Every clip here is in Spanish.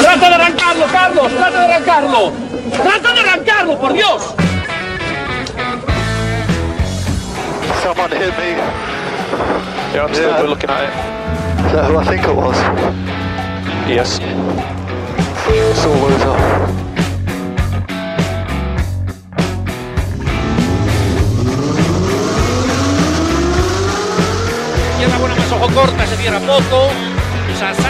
¡Trata de arrancarlo, Carlos! ¡Trata de arrancarlo! ¡Trata de arrancarlo, por Dios! Someone hit me. Yeah, I'm still Yeah. looking at it. Is that who I think it was? Yes. Sore loser. Izquierda buena más ojo corta, se cierra poco. Sasar.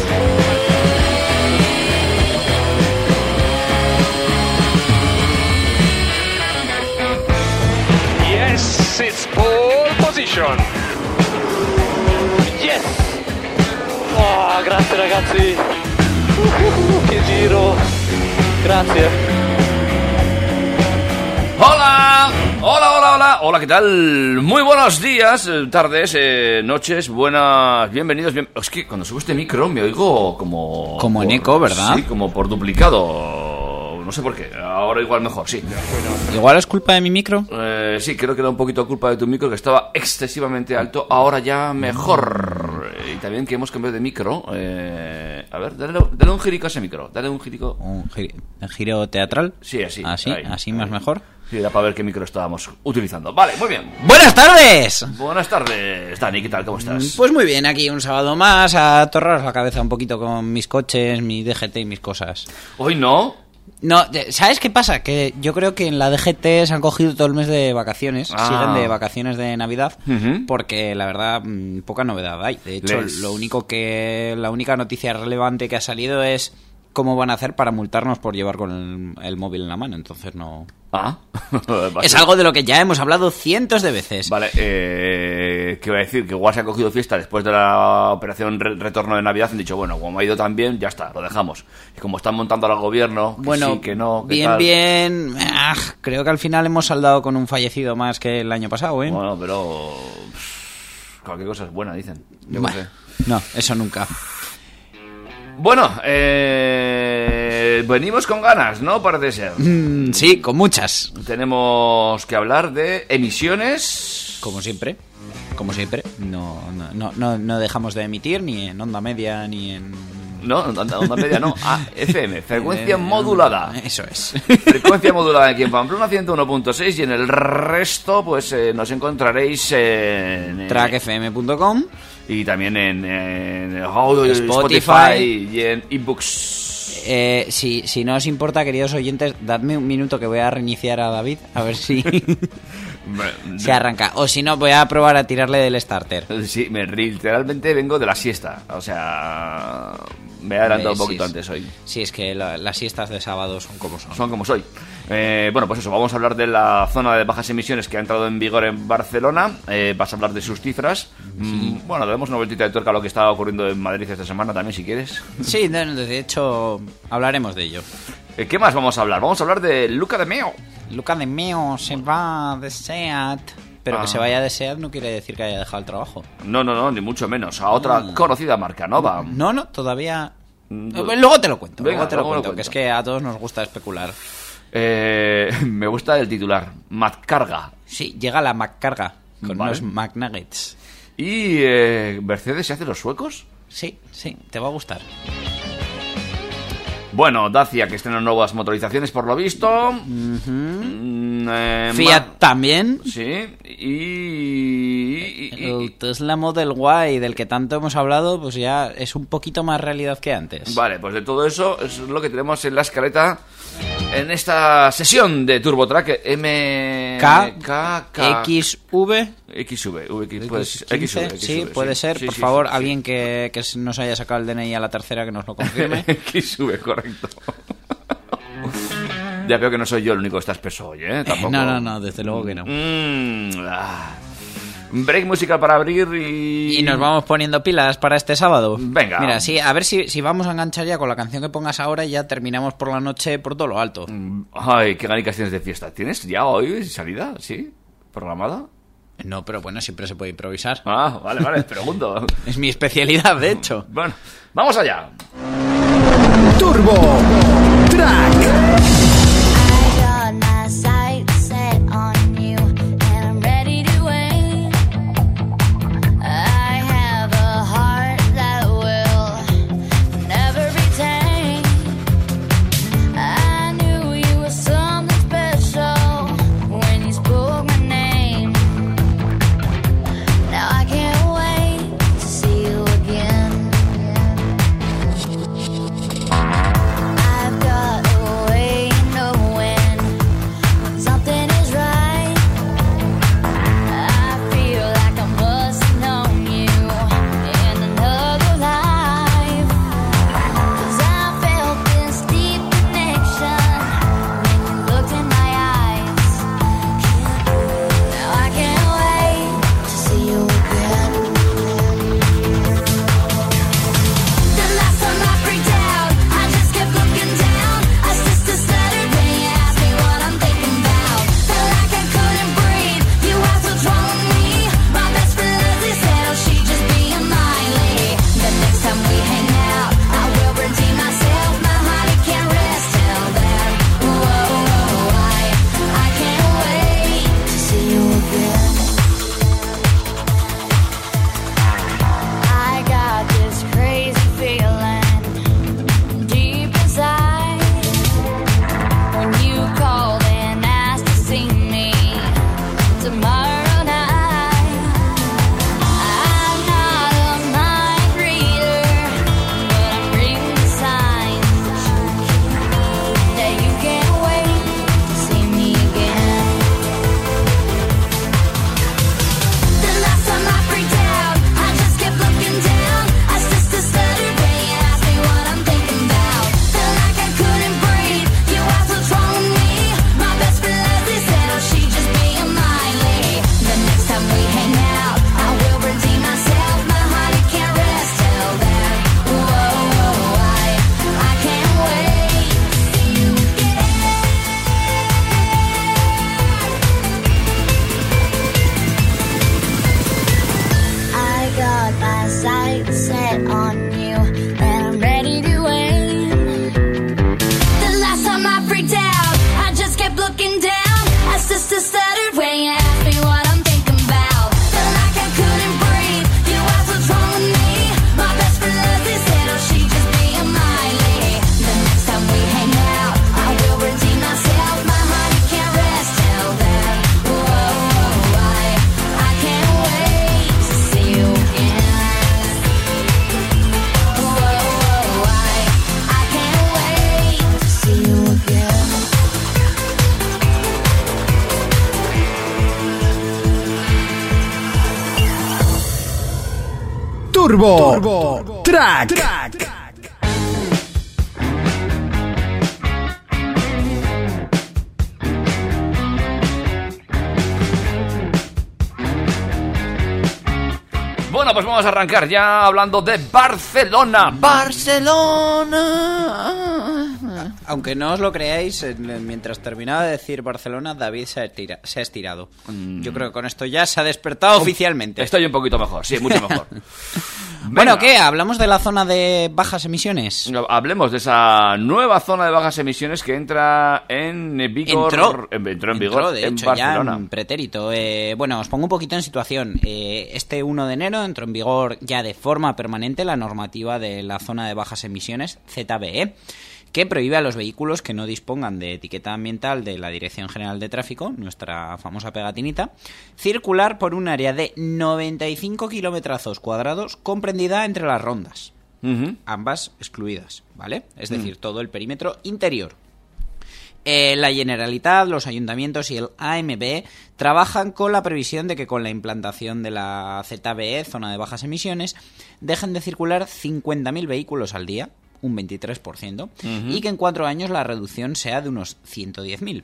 Oh, grazie ragazzi! Uh, che giro! Grazie! Hola, hola, hola, hola, hola, ¿qué tal? Muy buenos días, eh, tardes, eh, noches, buenas, bienvenidos. bien- Es que cuando subo este micro me oigo como... Como en por- eco, ¿verdad? Sí, como por duplicado. No sé por qué, ahora igual mejor, sí. Igual es culpa de mi micro. Eh, sí, creo que era un poquito culpa de tu micro que estaba excesivamente alto, ahora ya mejor. También que hemos cambiado de micro. eh, a ver, dale, dale un girico a ese micro, dale un girico. Un gi- un giro teatral. Sí, así. Así, ahí, así más mejor. Sí, era para ver qué micro estábamos utilizando. Vale, muy bien. ¡Buenas tardes! Buenas tardes, Dani, ¿qué tal? ¿Cómo estás? Pues muy bien, aquí un sábado más a torraros la cabeza un poquito con mis coches, mi DGT y mis cosas. Hoy no. No, ¿sabes qué pasa? Que yo creo que en la DGT se han cogido todo el mes de vacaciones, Ah. siguen de vacaciones de Navidad, porque la verdad mm, poca novedad hay. De hecho, Les- lo único que la única noticia relevante que ha salido es cómo van a hacer para multarnos por llevar con el, el móvil en la mano. Entonces no. Ah. Es algo de lo que ya hemos hablado cientos de veces. Vale, eh, ¿qué iba a decir? Que igual se ha cogido fiesta después de la operación re- retorno de Navidad. Han dicho, bueno, como ha ido tan bien, ya está, lo dejamos. Y como están montando al gobierno, que Bueno, sí, que no, que bien, tal. bien. ah, creo que al final hemos saldado con un fallecido más que el año pasado, ¿eh? Bueno, pero. pff, Cualquier cosa es buena, dicen. Yo Bueno, sé. no, eso nunca. Bueno, eh, venimos con ganas, ¿no? Parece ser. Mm, sí, con muchas. Tenemos que hablar de emisiones. Como siempre. Como siempre. No, no, no, no, dejamos de emitir ni en onda media ni en. No, onda, onda media no. Ah, FM, frecuencia modulada. Eso es. Frecuencia modulada aquí en Pamplona 101.6 y en el resto pues eh, nos encontraréis en... eh, Trackfm.com. Y también en, en Spotify. Spotify y en ebooks. Eh, si, si no os importa, queridos oyentes, dadme un minuto que voy a reiniciar a David a ver si se arranca. O si no, voy a probar a tirarle del starter. Sí, me, literalmente vengo de la siesta. O sea, me he adelantado un poquito antes hoy. Sí, es que la- las siestas de sábado son como son. Son como soy. Eh, bueno, pues eso, vamos a hablar de la zona de bajas emisiones que ha entrado en vigor en Barcelona. Eh, vas a hablar de sus cifras. Mm, bueno, damos una vueltita de tuerca a lo que está ocurriendo en Madrid esta semana también, si quieres. Sí, de hecho, hablaremos de ello. Eh, ¿Qué más vamos a hablar? Vamos a hablar de Luca de Meo. Luca de Meo se va de SEAT. Pero Ah. que se vaya de SEAT no quiere decir que haya dejado el trabajo. No, no, no, ni mucho menos. A otra Mm. conocida marca, Nova. No, no, todavía... Mm, Eh, Luego te lo cuento, Venga, luego te lo luego lo cuento, que es que a todos nos gusta especular. Eh, me gusta el titular. Matcarga. Sí, llega la McCarga con Vale. unos McNuggets. ¿Y eh, Mercedes se hace los suecos? Sí, sí, te va a gustar. Bueno, Dacia, que estrena nuevas motorizaciones por lo visto. Mm, eh, Fiat Ma- también. Sí, y... y- y- El Tesla Model Y del que tanto hemos hablado, pues ya es un poquito más realidad que antes. Vale, pues de todo eso es lo que tenemos en la escaleta en esta sesión de TurboTrack M... XV, XV, V, pues, 15, XV, sí, XV, puede ser. Sí, por sí, favor, sí, sí. alguien que, que nos haya sacado el DNI a la tercera que nos lo confirme. XV, correcto. ya veo que no soy yo el único que está espeso hoy, ¿eh? Tampoco. no, no, no, desde luego que no. Mm, ah. Break musical para abrir y... Y nos vamos poniendo pilas para este sábado. Venga. Mira, sí, a ver si, si vamos a enganchar ya con la canción que pongas ahora y ya terminamos por la noche por todo lo alto. Ay, qué ganicas tienes de fiesta. ¿Tienes ya hoy salida? ¿Sí? ¿Programada? No, pero bueno, siempre se puede improvisar. Ah, vale, vale, pregunto. Es mi especialidad, de hecho. Bueno, vamos allá. Turbo Track. Turbo, Track. Bueno, pues vamos a arrancar ya hablando de Barcelona. Barcelona. Aunque no os lo creáis, en- mientras terminaba de decir Barcelona, David se ha, estira- se ha estirado. Yo creo que con esto ya se ha despertado oficialmente. Estoy un poquito mejor, sí, mucho mejor. Bueno. ¿qué? ¿Hablamos de la zona de bajas emisiones? Hablemos de esa nueva zona de bajas emisiones que entra en vigor. Entró. en- entró en vigor de en hecho, Barcelona. ya en pretérito. Eh, bueno, os pongo un poquito en situación. Eh, este 1 de enero entró en vigor ya de forma permanente la normativa de la zona de bajas emisiones, ZBE, que prohíbe a los vehículos que no dispongan de etiqueta ambiental de la Dirección General de Tráfico, nuestra famosa pegatinita, circular por un área de 95 kilómetros cuadrados comprendida entre las rondas ambas excluidas, ¿vale? Es Mm. decir, todo el perímetro interior. Eh, la Generalitat, los ayuntamientos y el AMB trabajan con la previsión de que con la implantación de la ZBE, zona de bajas emisiones, dejen de circular 50.000 vehículos al día, un 23%, y que en cuatro años la reducción sea de unos 110.000.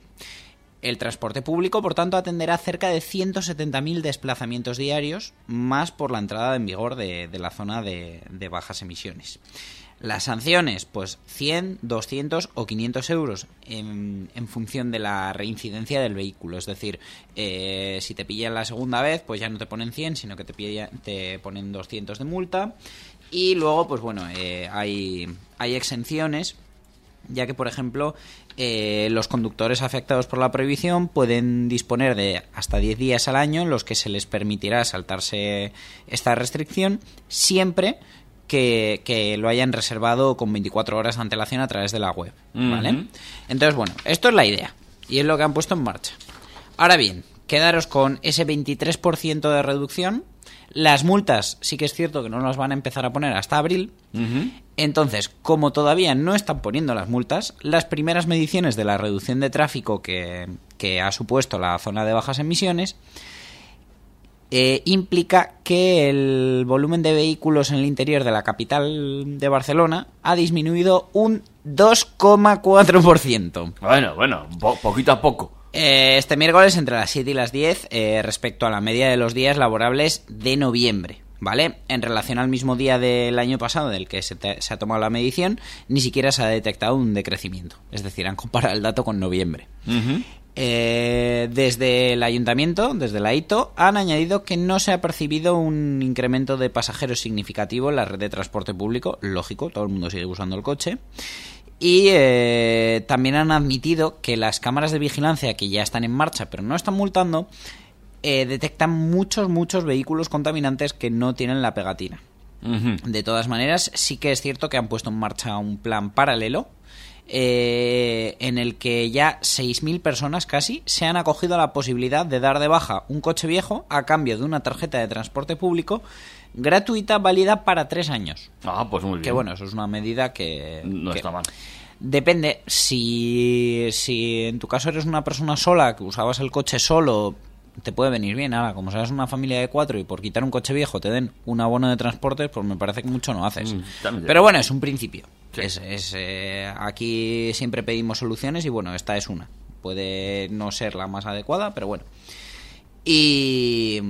El transporte público, por tanto, atenderá cerca de 170.000 desplazamientos diarios, más por la entrada en vigor de, de la zona de, de bajas emisiones. Las sanciones, pues 100, 200 o 500 euros en, en función de la reincidencia del vehículo. Es decir, eh, si te pillan la segunda vez, pues ya no te ponen 100, sino que te, pilla- te ponen 200 de multa. Y luego, pues bueno, eh, hay, hay exenciones ya que, por ejemplo, eh, los conductores afectados por la prohibición pueden disponer de hasta 10 días al año en los que se les permitirá saltarse esta restricción siempre que, que lo hayan reservado con 24 horas de antelación a través de la web. ¿vale? Entonces, bueno, esto es la idea y es lo que han puesto en marcha. Ahora bien, quedaros con ese 23% de reducción. Las multas sí que es cierto que no las van a empezar a poner hasta abril. Entonces, como todavía no están poniendo las multas, las primeras mediciones de la reducción de tráfico que, que ha supuesto la zona de bajas emisiones eh, implica que el volumen de vehículos en el interior de la capital de Barcelona ha disminuido un 2,4%. Bueno, bueno, po- poquito a poco. Eh, este miércoles entre las 7 y las 10 eh, respecto a la media de los días laborables de noviembre. ¿Vale? En relación al mismo día del año pasado del que se, te- se ha tomado la medición, ni siquiera se ha detectado un decrecimiento. Es decir, han comparado el dato con noviembre. Eh, desde el ayuntamiento, desde la ITO, han añadido que no se ha percibido un incremento de pasajeros significativo en la red de transporte público. Lógico, todo el mundo sigue usando el coche. Y eh, también han admitido que las cámaras de vigilancia que ya están en marcha pero no están multando, eh, detectan muchos, muchos vehículos contaminantes que no tienen la pegatina. De todas maneras, sí que es cierto que han puesto en marcha un plan paralelo eh, en el que ya 6.000 personas casi se han acogido a la posibilidad de dar de baja un coche viejo a cambio de una tarjeta de transporte público gratuita válida para tres años. Ah, pues muy bien. Que bueno, eso es una medida que... No que- está mal. Depende, si, si en tu caso eres una persona sola, que usabas el coche solo, te puede venir bien. Ahora, como seas una familia de cuatro y por quitar un coche viejo te den un abono de transporte, pues me parece que mucho no haces. Mm. Pero bueno, es un principio. Sí. Es, es, eh, aquí siempre pedimos soluciones y bueno, esta es una. Puede no ser la más adecuada, pero bueno. Y,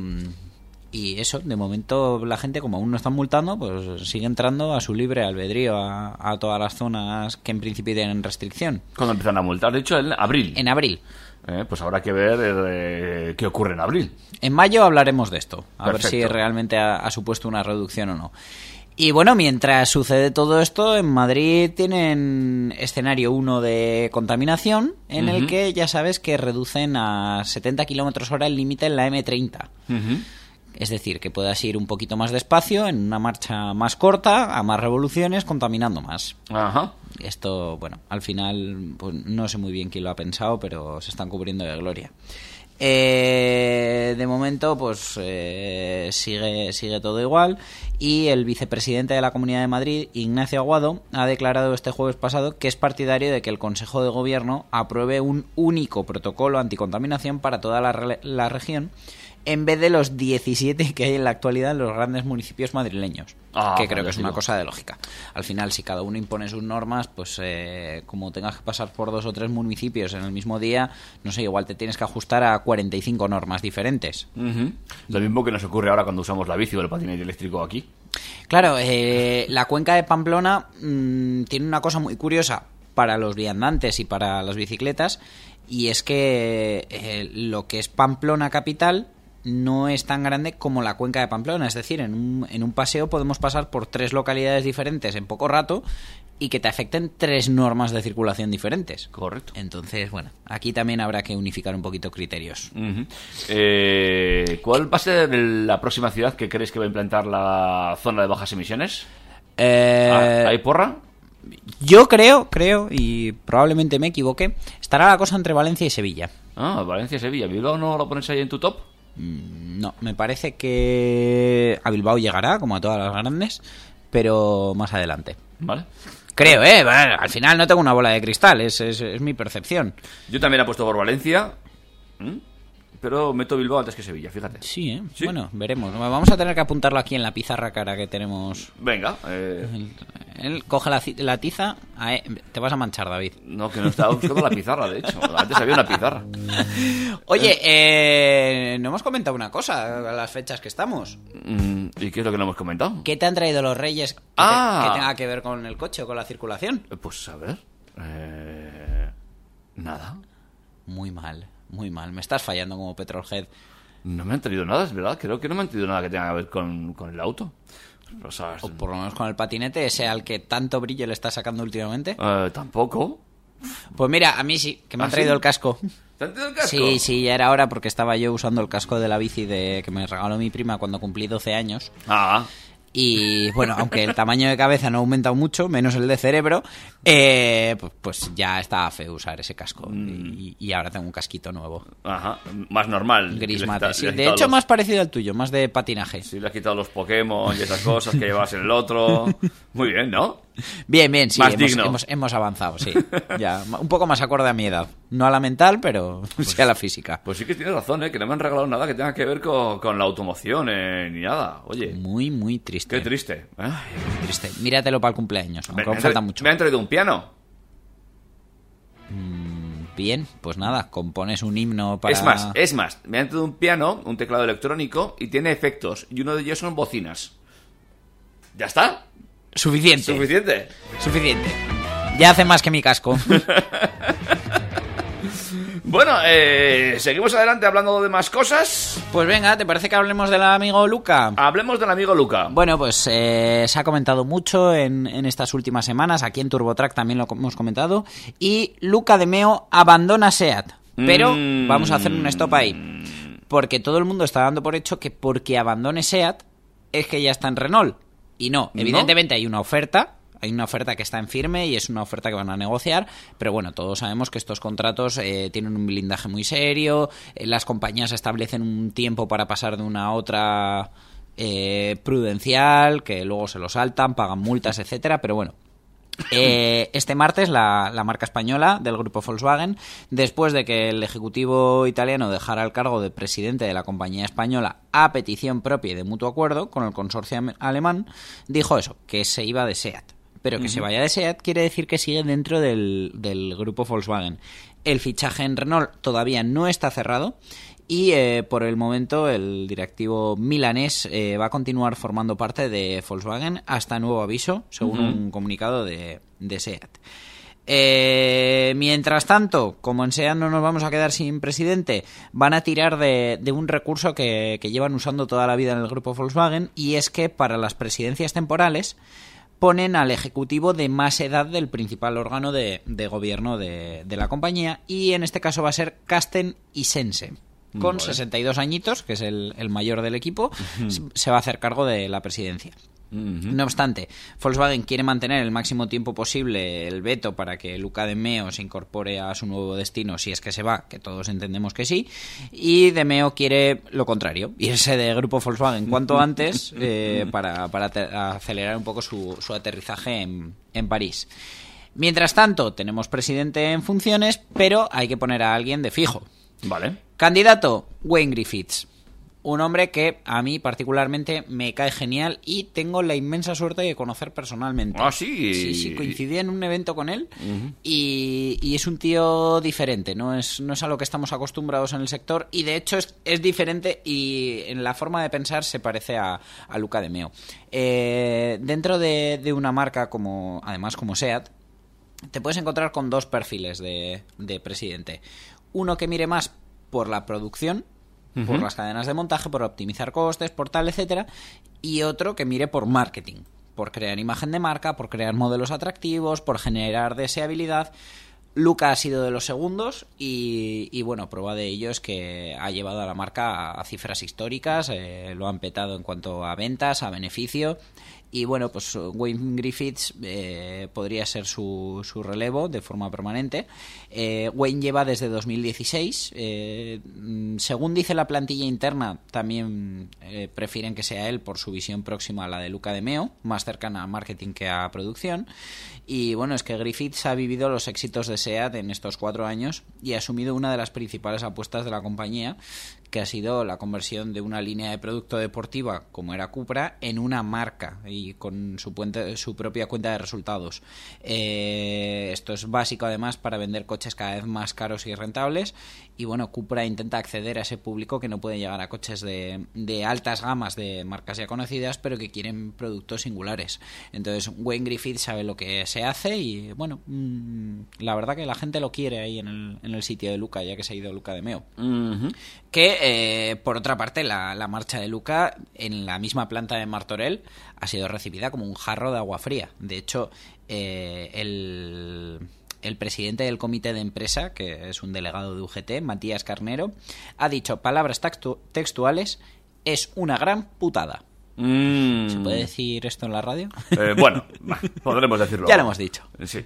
y eso, de momento la gente como aún no están multando, pues sigue entrando a su libre albedrío a, a todas las zonas que en principio tienen restricción. Cuando empiezan a multar, de hecho, en abril. En abril. Eh, pues habrá que ver eh, qué ocurre en abril. En mayo hablaremos de esto, a ver si realmente ha, ha supuesto una reducción o no. Y bueno, mientras sucede todo esto, en Madrid tienen escenario 1 de contaminación, en el que ya sabes que reducen a 70 kilómetros hora el límite en la M30. Es decir, que puedas ir un poquito más despacio, en una marcha más corta, a más revoluciones, contaminando más. Ajá. Esto, bueno, al final pues, no sé muy bien quién lo ha pensado, pero se están cubriendo de gloria. Eh, de momento, pues eh, sigue, sigue todo igual. Y el vicepresidente de la Comunidad de Madrid, Ignacio Aguado, ha declarado este jueves pasado que es partidario de que el Consejo de Gobierno apruebe un único protocolo anticontaminación para toda la, re- la región, en vez de los 17 que hay en la actualidad en los grandes municipios madrileños. Ah, que creo que es una cosa de lógica. Al final, si cada uno impone sus normas, pues eh, como tengas que pasar por dos o tres municipios en el mismo día, no sé, igual te tienes que ajustar a 45 normas diferentes. Lo mismo que nos ocurre ahora cuando usamos la bici o el patinete eléctrico aquí. Claro, eh, la cuenca de Pamplona mm, tiene una cosa muy curiosa para los viandantes y para las bicicletas, y es que eh, lo que es Pamplona capital no es tan grande como la cuenca de Pamplona. Es decir, en un, en un paseo podemos pasar por tres localidades diferentes en poco rato y que te afecten tres normas de circulación diferentes. Correcto. Entonces, bueno, aquí también habrá que unificar un poquito criterios. Eh, ¿Cuál va a ser la próxima ciudad que crees que va a implantar la zona de bajas emisiones? Eh, Ah, ¿Hay porra? Yo creo, creo, y probablemente me equivoque, estará la cosa entre Valencia y Sevilla. Ah, Valencia, Sevilla. ¿Bilbao no lo pones ahí en tu top? No, me parece que a Bilbao llegará, como a todas las grandes, pero más adelante. Vale. Creo, ¿eh? Bueno, al final no tengo una bola de cristal, es, es- es mi percepción. Yo también apuesto por Valencia. ¿Mm? Pero meto Bilbao antes que Sevilla, fíjate. Sí, ¿eh? Sí. Bueno, veremos. Vamos a tener que apuntarlo aquí en la pizarra cara que tenemos Venga. eh, Él coge la, la tiza, ahí, te vas a manchar, David. No, que no estaba buscando la pizarra, de hecho. Antes había una pizarra. Oye, eh, no hemos comentado una cosa a las fechas que estamos. Mm, ¿Y qué es lo que no hemos comentado? ¿Qué te han traído los reyes que, te- Ah. que tenga que ver con el coche o con la circulación? Eh, Pues a ver. Eh, nada. Muy mal, muy mal. Me estás fallando como Petrolhead. No me han traído nada, es verdad. Creo que no me han traído nada que tenga que ver con, con el auto. O por lo menos con el patinete, ese al que tanto brillo le está sacando últimamente. eh, tampoco. Pues mira, a mí sí, que me ¿Ah, han traído sí? el casco. ¿Te han traído el casco? Sí, sí, ya era hora porque estaba yo usando el casco de la bici de que me regaló mi prima cuando cumplí 12 años. Ah, Y bueno, aunque el tamaño de cabeza no ha aumentado mucho, menos el de cerebro, eh, pues, pues ya estaba feo usar ese casco. Y, y ahora tengo un casquito nuevo. ajá. Más normal. Gris mate. sí. De hecho, los- más parecido al tuyo, más de patinaje. Sí, le has quitado los Pokémon y esas cosas que llevas en el otro. Muy bien, ¿no? Bien, bien, sí, Más hemos, digno. hemos- hemos avanzado, sí. Ya, un poco más acorde a mi edad. No a la mental, pero sí a la física. Pues sí que tienes razón, ¿eh? Que no me han regalado nada que tenga que ver con, con la automoción, eh, ni nada. Oye, Muy, muy triste. qué triste. ¿eh? triste. Míratelo para el cumpleaños, aunque Me, me falta mucho. me han traído un piano. Bien, pues nada, compones un himno para... Es más, es más, me han traído un piano, un teclado electrónico y tiene efectos. Y uno de ellos son bocinas. ¿Ya está? Suficiente. ¿Suficiente? Suficiente. Ya hace más que mi casco. Bueno, eh, seguimos adelante hablando de más cosas. Pues venga, ¿te parece que hablemos del amigo Luca? Hablemos del amigo Luca. Bueno, pues eh, se ha comentado mucho en, en estas últimas semanas, aquí en TurboTrack también lo hemos comentado, y Luca de Meo abandona SEAT. Pero Mm. vamos a hacer un stop ahí, porque todo el mundo está dando por hecho que porque abandone SEAT es que ya está en Renault. Y no, ¿No? evidentemente hay una oferta, hay una oferta que está en firme y es una oferta que van a negociar, pero bueno, todos sabemos que estos contratos eh, tienen un blindaje muy serio, eh, las compañías establecen un tiempo para pasar de una a otra eh, prudencial, que luego se lo saltan, pagan multas, etcétera, pero bueno. Eh, este martes la, la marca española del grupo Volkswagen, después de que el ejecutivo italiano dejara el cargo de presidente de la compañía española a petición propia y de mutuo acuerdo con el consorcio alemán, dijo eso, que se iba de SEAT. Pero que se vaya de SEAT quiere decir que sigue dentro del, del grupo Volkswagen. El fichaje en Renault todavía no está cerrado y eh, por el momento el directivo milanés eh, va a continuar formando parte de Volkswagen hasta nuevo aviso, según un comunicado de, de SEAT. Eh, mientras tanto, como en SEAT no nos vamos a quedar sin presidente, van a tirar de, de un recurso que, que llevan usando toda la vida en el grupo Volkswagen y es que para las presidencias temporales ponen al ejecutivo de más edad del principal órgano de, de gobierno de, de la compañía y en este caso va a ser Casten Isense. Con Vale. 62 añitos, que es el, el mayor del equipo, se va a hacer cargo de la presidencia. No obstante, Volkswagen quiere mantener el máximo tiempo posible el veto para que Luca de Meo se incorpore a su nuevo destino si es que se va, que todos entendemos que sí, y de Meo quiere lo contrario, irse de grupo Volkswagen cuanto antes eh, para, acelerar un poco su, su aterrizaje en, en París. Mientras tanto, tenemos presidente en funciones, pero hay que poner a alguien de fijo. Vale. Candidato, Wayne Griffiths. Un hombre que a mí particularmente me cae genial y tengo la inmensa suerte de conocer personalmente. Ah, sí. Sí, sí, coincidí en un evento con él y, y es un tío diferente, ¿no? Es, no es a lo que estamos acostumbrados en el sector y de hecho es, es diferente y en la forma de pensar se parece a, a Luca de Meo. Eh, dentro de, de una marca como, además como SEAT, te puedes encontrar con dos perfiles de, de presidente. Uno que mire más por la producción, por las cadenas de montaje, por optimizar costes, por tal, etcétera, y otro que mire por marketing, por crear imagen de marca, por crear modelos atractivos, por generar deseabilidad. Luca ha sido de los segundos y, y, bueno, prueba de ello es que ha llevado a la marca a, a cifras históricas, eh, lo han petado en cuanto a ventas, a beneficio y bueno, pues Wayne Griffiths eh, podría ser su, su relevo de forma permanente. Eh, Wayne lleva desde 2016. eh, mm, según dice la plantilla interna, también eh, prefieren que sea él por su visión próxima a la de Luca de Meo, más cercana a marketing que a producción. Y bueno, es que Griffiths ha vivido los éxitos de SEAT en estos cuatro años y ha asumido una de las principales apuestas de la compañía, que ha sido la conversión de una línea de producto deportiva como era Cupra en una marca y con su, puente- su propia cuenta de resultados. Eh, esto es básico además para vender coches cada vez más caros y rentables y bueno, Cupra intenta acceder a ese público que no puede llegar a coches de, de altas gamas de marcas ya conocidas pero que quieren productos singulares. Entonces Wayne Griffith sabe lo que se hace y bueno, mm, la verdad que la gente lo quiere ahí en el, en el sitio de Luca ya que se ha ido Luca de Meo. Que, eh, por otra parte, la, la marcha de Luca en la misma planta de Martorell ha sido recibida como un jarro de agua fría. De hecho, eh, el, el presidente del comité de empresa, que es un delegado de UGT, Matías Carnero, ha dicho palabras textu- textuales, es una gran putada. Mm. ¿Se puede decir esto en la radio? Eh, bueno, podremos decirlo. Ya lo hemos dicho. Sí.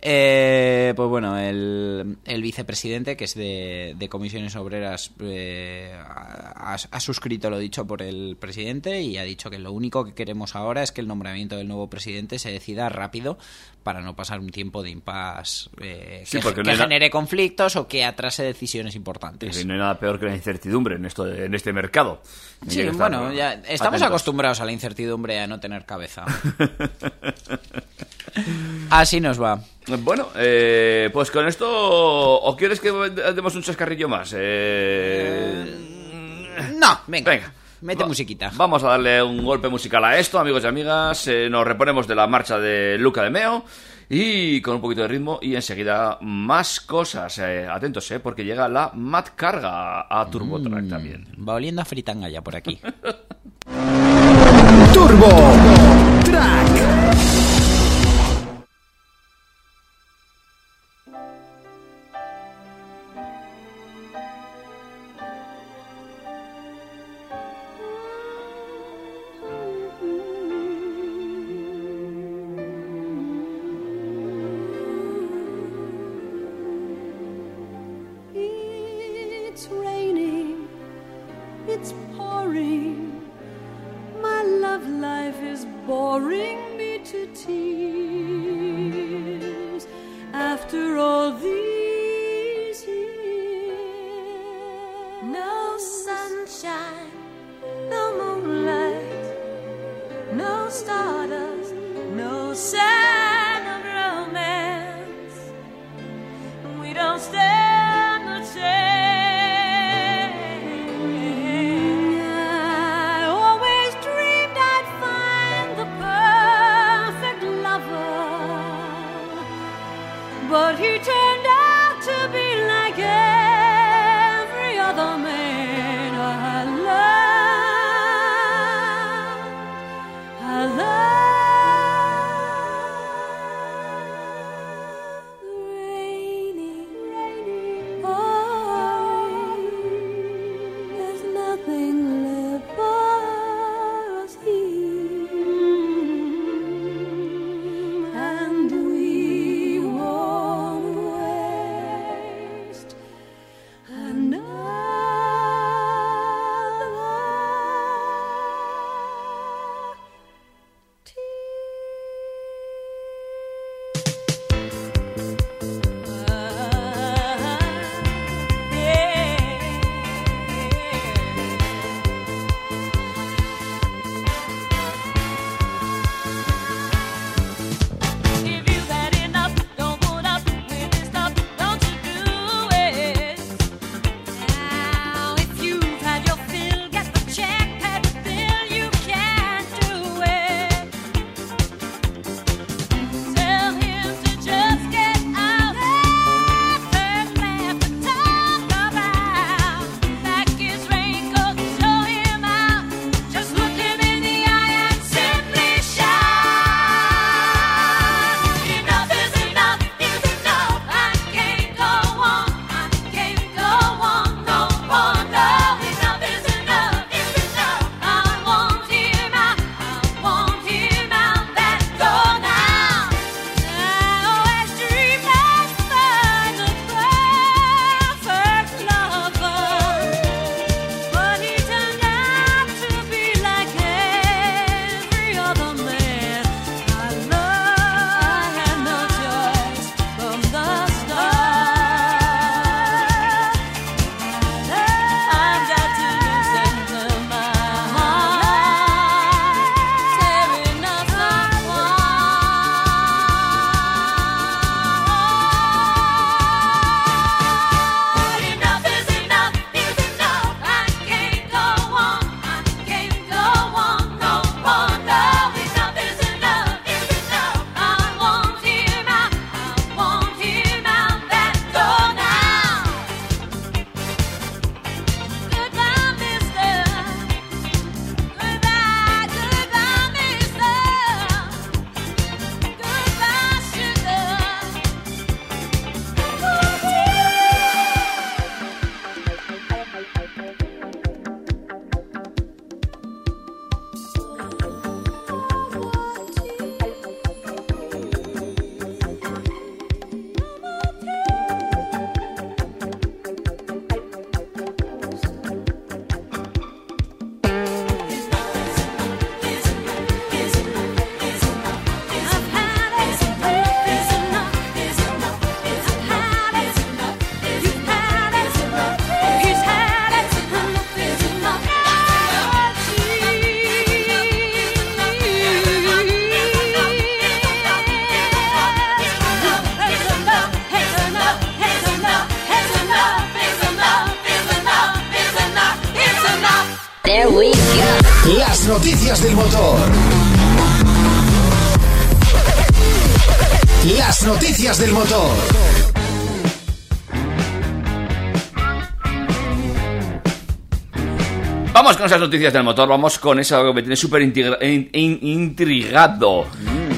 Eh, pues bueno, el, el vicepresidente, que es de, de comisiones obreras, eh, ha, ha suscrito lo dicho por el presidente y ha dicho que lo único que queremos ahora es que el nombramiento del nuevo presidente se decida rápido para no pasar un tiempo de impas eh, Sí, que, no genere conflictos o que atrase decisiones importantes. Y no hay nada peor que la incertidumbre en esto en este mercado. Sí, bueno, ya estamos atentos. acostumbrados a la incertidumbre y a no tener cabeza. Así nos va. Bueno, eh, pues con esto, ¿o quieres que demos un chascarrillo más? Eh, No, venga. Venga. Mete Va- musiquita. Vamos a darle un golpe musical a esto, amigos y amigas. Eh, nos reponemos de la marcha de Luca de Meo y con un poquito de ritmo y enseguida más cosas. Eh, atentos, eh, porque llega la Mat Carga a TurboTrack Mm. también. Va oliendo a fritanga ya por aquí. Turbo Vamos con esas noticias del motor, vamos con eso que me tiene súper in- in- intrigado.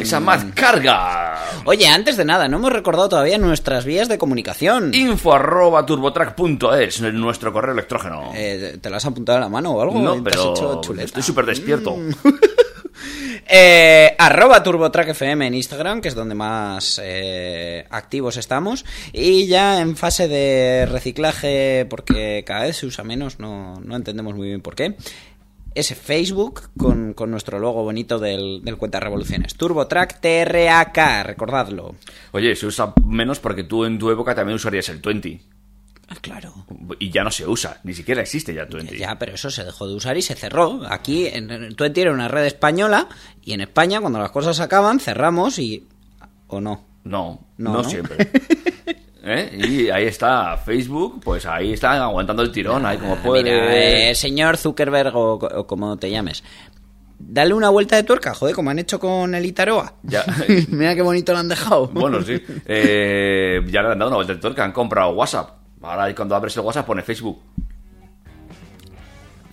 Esa más carga. Oye, antes de nada, no hemos recordado todavía nuestras vías de comunicación. Info arroba turbotrack.es, nuestro correo electrógeno. Eh, ¿Te lo has apuntado a la mano o algo? no, ¿Te has pero hecho chuleta? estoy súper despierto. Eh, arroba TurboTrackFM en Instagram, que es donde más eh, activos estamos. Y ya en fase de reciclaje, porque cada vez se usa menos, no, no entendemos muy bien por qué. Ese Facebook con, con nuestro logo bonito del, del Cuenta Revoluciones. TurboTrack TRAK, recordadlo. Oye, se usa menos porque tú en tu época también usarías el 20. Ah, claro. Y ya no se usa, ni siquiera existe ya 20. Ya, pero eso se dejó de usar y se cerró. Aquí, en, en Twenty era una red española y en España, cuando las cosas acaban, cerramos y... ¿O no? No, No, no, ¿no? siempre. ¿Eh? Y ahí está Facebook, pues ahí está aguantando el tirón, ahí como puede. Mira, eh, señor Zuckerberg o, o como te llames. Dale una vuelta de tuerca, joder, como han hecho con el Itaroa. Ya. Mira qué bonito lo han dejado. Bueno, sí. Eh, ya le han dado una vuelta de tuerca, han comprado WhatsApp. Ahora cuando abres el WhatsApp pone Facebook.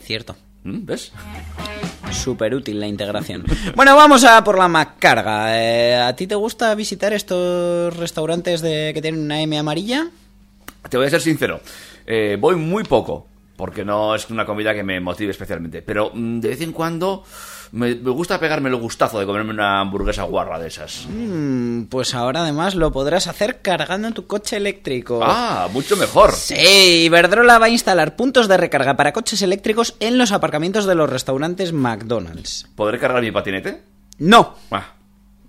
Cierto. ¿Mm? ¿Ves? Súper útil la integración. bueno, vamos a por la Macarga. Eh, ¿A ti te gusta visitar estos restaurantes de que tienen una M amarilla? Te voy a ser sincero. eh, voy muy poco, porque no es una comida que me motive especialmente. Pero mm, de vez en cuando me, me gusta pegarme el gustazo de comerme una hamburguesa guarra de esas. Mm, pues ahora además lo podrás hacer cargando en tu coche eléctrico. Ah, mucho mejor. Sí, Iberdrola va a instalar puntos de recarga para coches eléctricos en los aparcamientos de los restaurantes McDonald's. ¿Podré cargar mi patinete? No, Ah,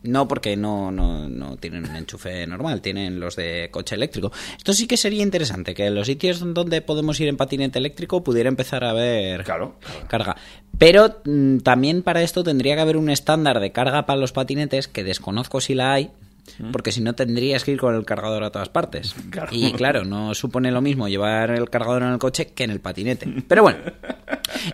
No, porque no, no, no tienen un enchufe normal, tienen los de coche eléctrico. Esto sí que sería interesante, que en los sitios donde podemos ir en patinete eléctrico pudiera empezar a haber Claro. carga. Pero mm, también para esto tendría que haber un estándar de carga para los patinetes que desconozco si la hay. Porque si no tendrías que ir con el cargador a todas partes. Claro. Y claro, no supone lo mismo llevar el cargador en el coche que en el patinete. Pero bueno,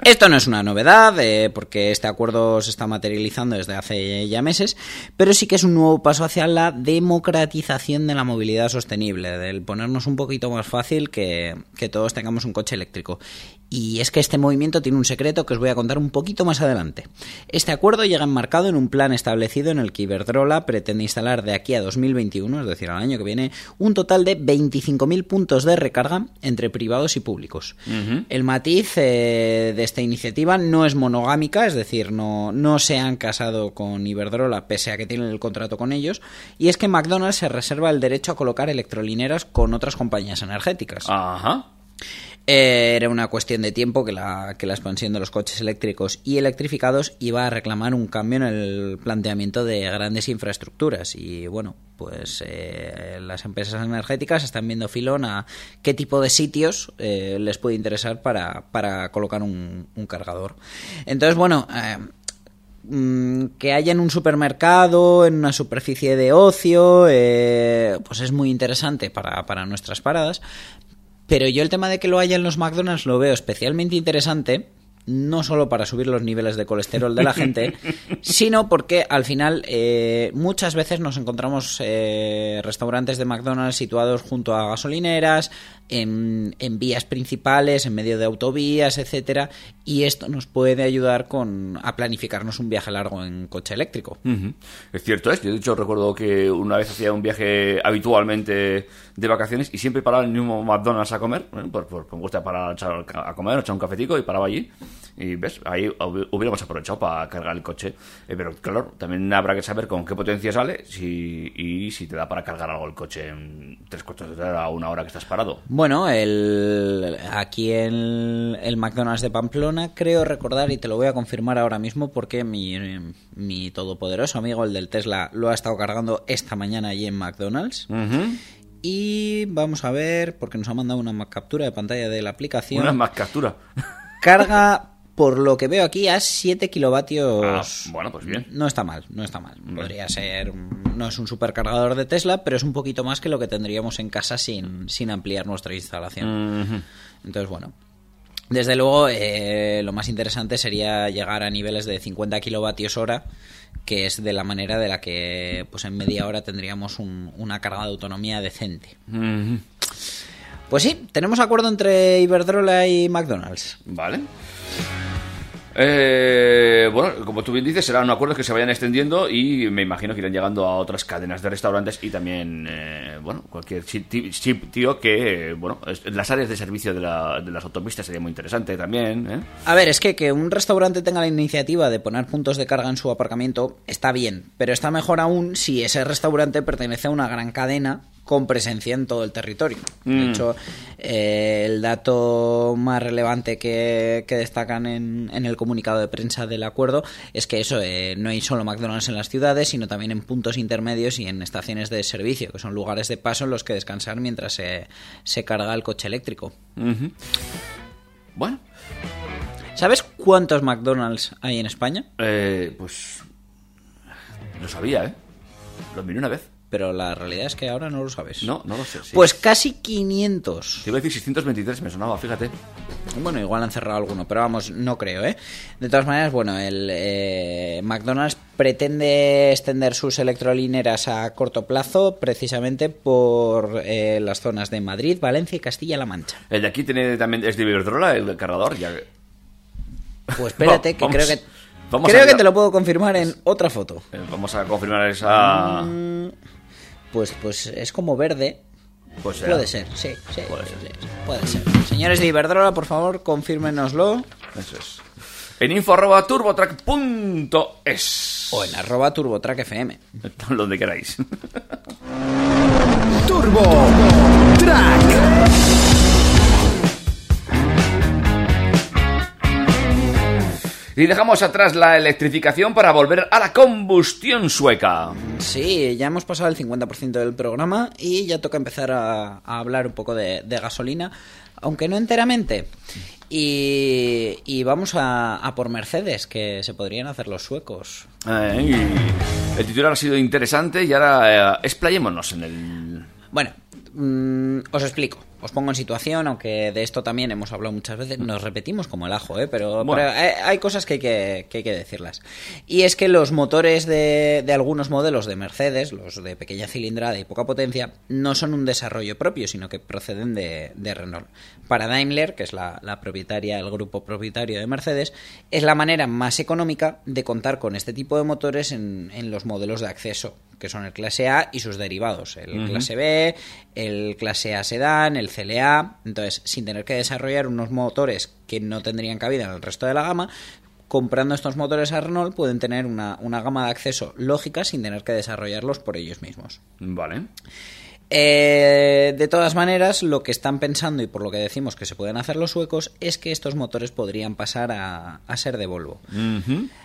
esto no es una novedad, eh, porque este acuerdo se está materializando desde hace ya meses, pero sí que es un nuevo paso hacia la democratización de la movilidad sostenible, del ponernos un poquito más fácil que, que todos tengamos un coche eléctrico. Y es que este movimiento tiene un secreto que os voy a contar un poquito más adelante. Este acuerdo llega enmarcado en un plan establecido en el que Iberdrola pretende instalar de aquí a 2021, es decir, al año que viene, un total de 25.000 puntos de recarga entre privados y públicos. El matiz eh, de esta iniciativa no es monogámica, es decir, no, no se han casado con Iberdrola pese a que tienen el contrato con ellos, y es que McDonald's se reserva el derecho a colocar electrolineras con otras compañías energéticas. Ajá. Eh, era una cuestión de tiempo que la, que la expansión de los coches eléctricos y electrificados iba a reclamar un cambio en el planteamiento de grandes infraestructuras. Y bueno, pues eh, las empresas energéticas están viendo filón a qué tipo de sitios eh, les puede interesar para, para colocar un, cargador. Entonces, bueno. mm, que haya en un supermercado, en una superficie de ocio, pues es muy interesante para, para nuestras paradas. Pero yo el tema de que lo haya en los McDonald's lo veo especialmente interesante, no solo para subir los niveles de colesterol de la gente, sino porque al final eh, muchas veces nos encontramos eh, restaurantes de McDonald's situados junto a gasolineras, en, en vías principales, en medio de autovías, etcétera, y esto nos puede ayudar con a planificarnos un viaje largo en coche eléctrico. Es cierto, es. Yo de hecho recuerdo que una vez hacía un viaje habitualmente de vacaciones y siempre paraba en el mismo McDonald's a comer. Bueno, pues, pues me gusta parar a, comer, echar un cafetico y paraba allí. Y ves, ahí hubi- hubiéramos aprovechado para cargar el coche. Eh, pero claro, también habrá que saber con qué potencia sale si, y si te da para cargar algo el coche en tres cuartos de hora o una hora que estás parado. Bueno, el, aquí en el McDonald's de Pamplona creo recordar, y te lo voy a confirmar ahora mismo porque mi, mi todopoderoso amigo, el del Tesla, lo ha estado cargando esta mañana allí en McDonald's. Y vamos a ver, porque nos ha mandado una captura de pantalla de la aplicación. Una más captura. Carga, por lo que veo aquí, a 7 kilovatios. Ah, bueno, pues bien. No está mal, no está mal. Podría ser. No es un supercargador de Tesla, pero es un poquito más que lo que tendríamos en casa sin, sin ampliar nuestra instalación. Entonces, bueno. Desde luego, eh, lo más interesante sería llegar a niveles de 50 kilovatios hora, que es de la manera de la que pues en media hora tendríamos un- una carga de autonomía decente. Pues sí, tenemos acuerdo entre Iberdrola y McDonald's. Vale. Eh, bueno, como tú bien dices, serán acuerdos que se vayan extendiendo y me imagino que irán llegando a otras cadenas de restaurantes y también, eh, bueno, cualquier siti- sitio que, bueno, las áreas de servicio de las autopistas sería muy interesante también. ¿eh? A ver, es que que un restaurante tenga la iniciativa de poner puntos de carga en su aparcamiento está bien, pero está mejor aún si ese restaurante pertenece a una gran cadena con presencia en todo el territorio. De Mm. hecho, eh, el dato más relevante que, que destacan en, en el comunicado de prensa del acuerdo es que eso, eh, no hay solo McDonald's en las ciudades, sino también en puntos intermedios y en estaciones de servicio, que son lugares de paso en los que descansar mientras se, se carga el coche eléctrico. Bueno, ¿Sabes cuántos McDonald's hay en España? eh, pues lo sabía, ¿eh? Lo miré una vez. Pero la realidad es que ahora no lo sabes. No, no lo sé. sí. Pues casi 500. Te iba a decir 623, me sonaba, fíjate. Bueno, igual han cerrado alguno, pero vamos, no creo, ¿eh? De todas maneras, bueno, el eh, McDonald's pretende extender sus electrolineras a corto plazo precisamente por eh, las zonas de Madrid, Valencia y Castilla-La Mancha. El de aquí tiene también, es de Iberdrola, el cargador. Ya... Pues espérate, que Vamos- creo que... vamos creo a- que te lo puedo confirmar en otra foto. Eh, Vamos a confirmar esa... Pues, pues es como verde. Pues. Puede ser, sí, sí, Puede ser. sí, puede ser. Señores de Iberdrola, por favor, confírmenoslo. Eso es. En info arroba turbotrack.es. O en arroba turbotrack FM. Donde queráis. Turbo Track. Y dejamos atrás la electrificación para volver a la combustión sueca. Sí, ya hemos pasado el 50% del programa y ya toca empezar a, a hablar un poco de, de gasolina, aunque no enteramente. Y, y vamos a, a por Mercedes, que se podrían hacer los suecos. El titular ha sido interesante y ahora eh, explayémonos en el... Bueno, mm, os explico. Os pongo en situación, aunque de esto también hemos hablado muchas veces. Nos repetimos como el ajo, ¿eh? pero, Bueno. pero hay, hay cosas que hay que, que hay que decirlas. Y es que los motores de, de algunos modelos de Mercedes, los de pequeña cilindrada y poca potencia, no son un desarrollo propio, sino que proceden de, de Renault. Para Daimler, que es la, la propietaria, el grupo propietario de Mercedes, es la manera más económica de contar con este tipo de motores en, en los modelos de acceso, que son el clase A y sus derivados, el clase B, el clase A sedán, el CLA, entonces sin tener que desarrollar unos motores que no tendrían cabida en el resto de la gama, comprando estos motores a Renault pueden tener una, una gama de acceso lógica sin tener que desarrollarlos por ellos mismos. Vale. Eh, de todas maneras, lo que están pensando y por lo que decimos que se pueden hacer los suecos es que estos motores podrían pasar a, a ser de Volvo.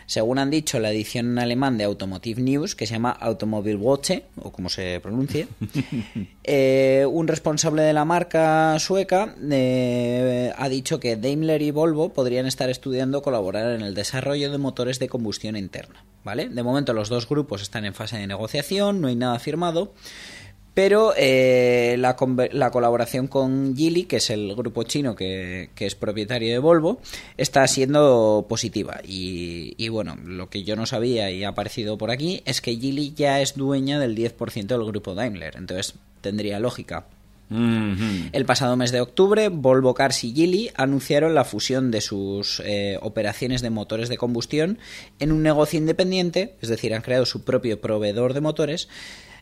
Según han dicho la edición en alemán de Automotive News, que se llama Automobilwoche, o como se pronuncie, eh, un responsable de la marca sueca eh, ha dicho que Daimler y Volvo podrían estar estudiando colaborar en el desarrollo de motores de combustión interna. ¿vale? De momento los dos grupos están en fase de negociación, no hay nada firmado. Pero eh, la, la colaboración con Geely, que es el grupo chino que, que es propietario de Volvo, está siendo positiva. Y, y bueno, lo que yo no sabía y ha aparecido por aquí es que Geely ya es dueña del 10% del grupo Daimler. Entonces tendría lógica. Ujú. El pasado mes de octubre, Volvo Cars y Geely anunciaron la fusión de sus eh, operaciones de motores de combustión en un negocio independiente, es decir, han creado su propio proveedor de motores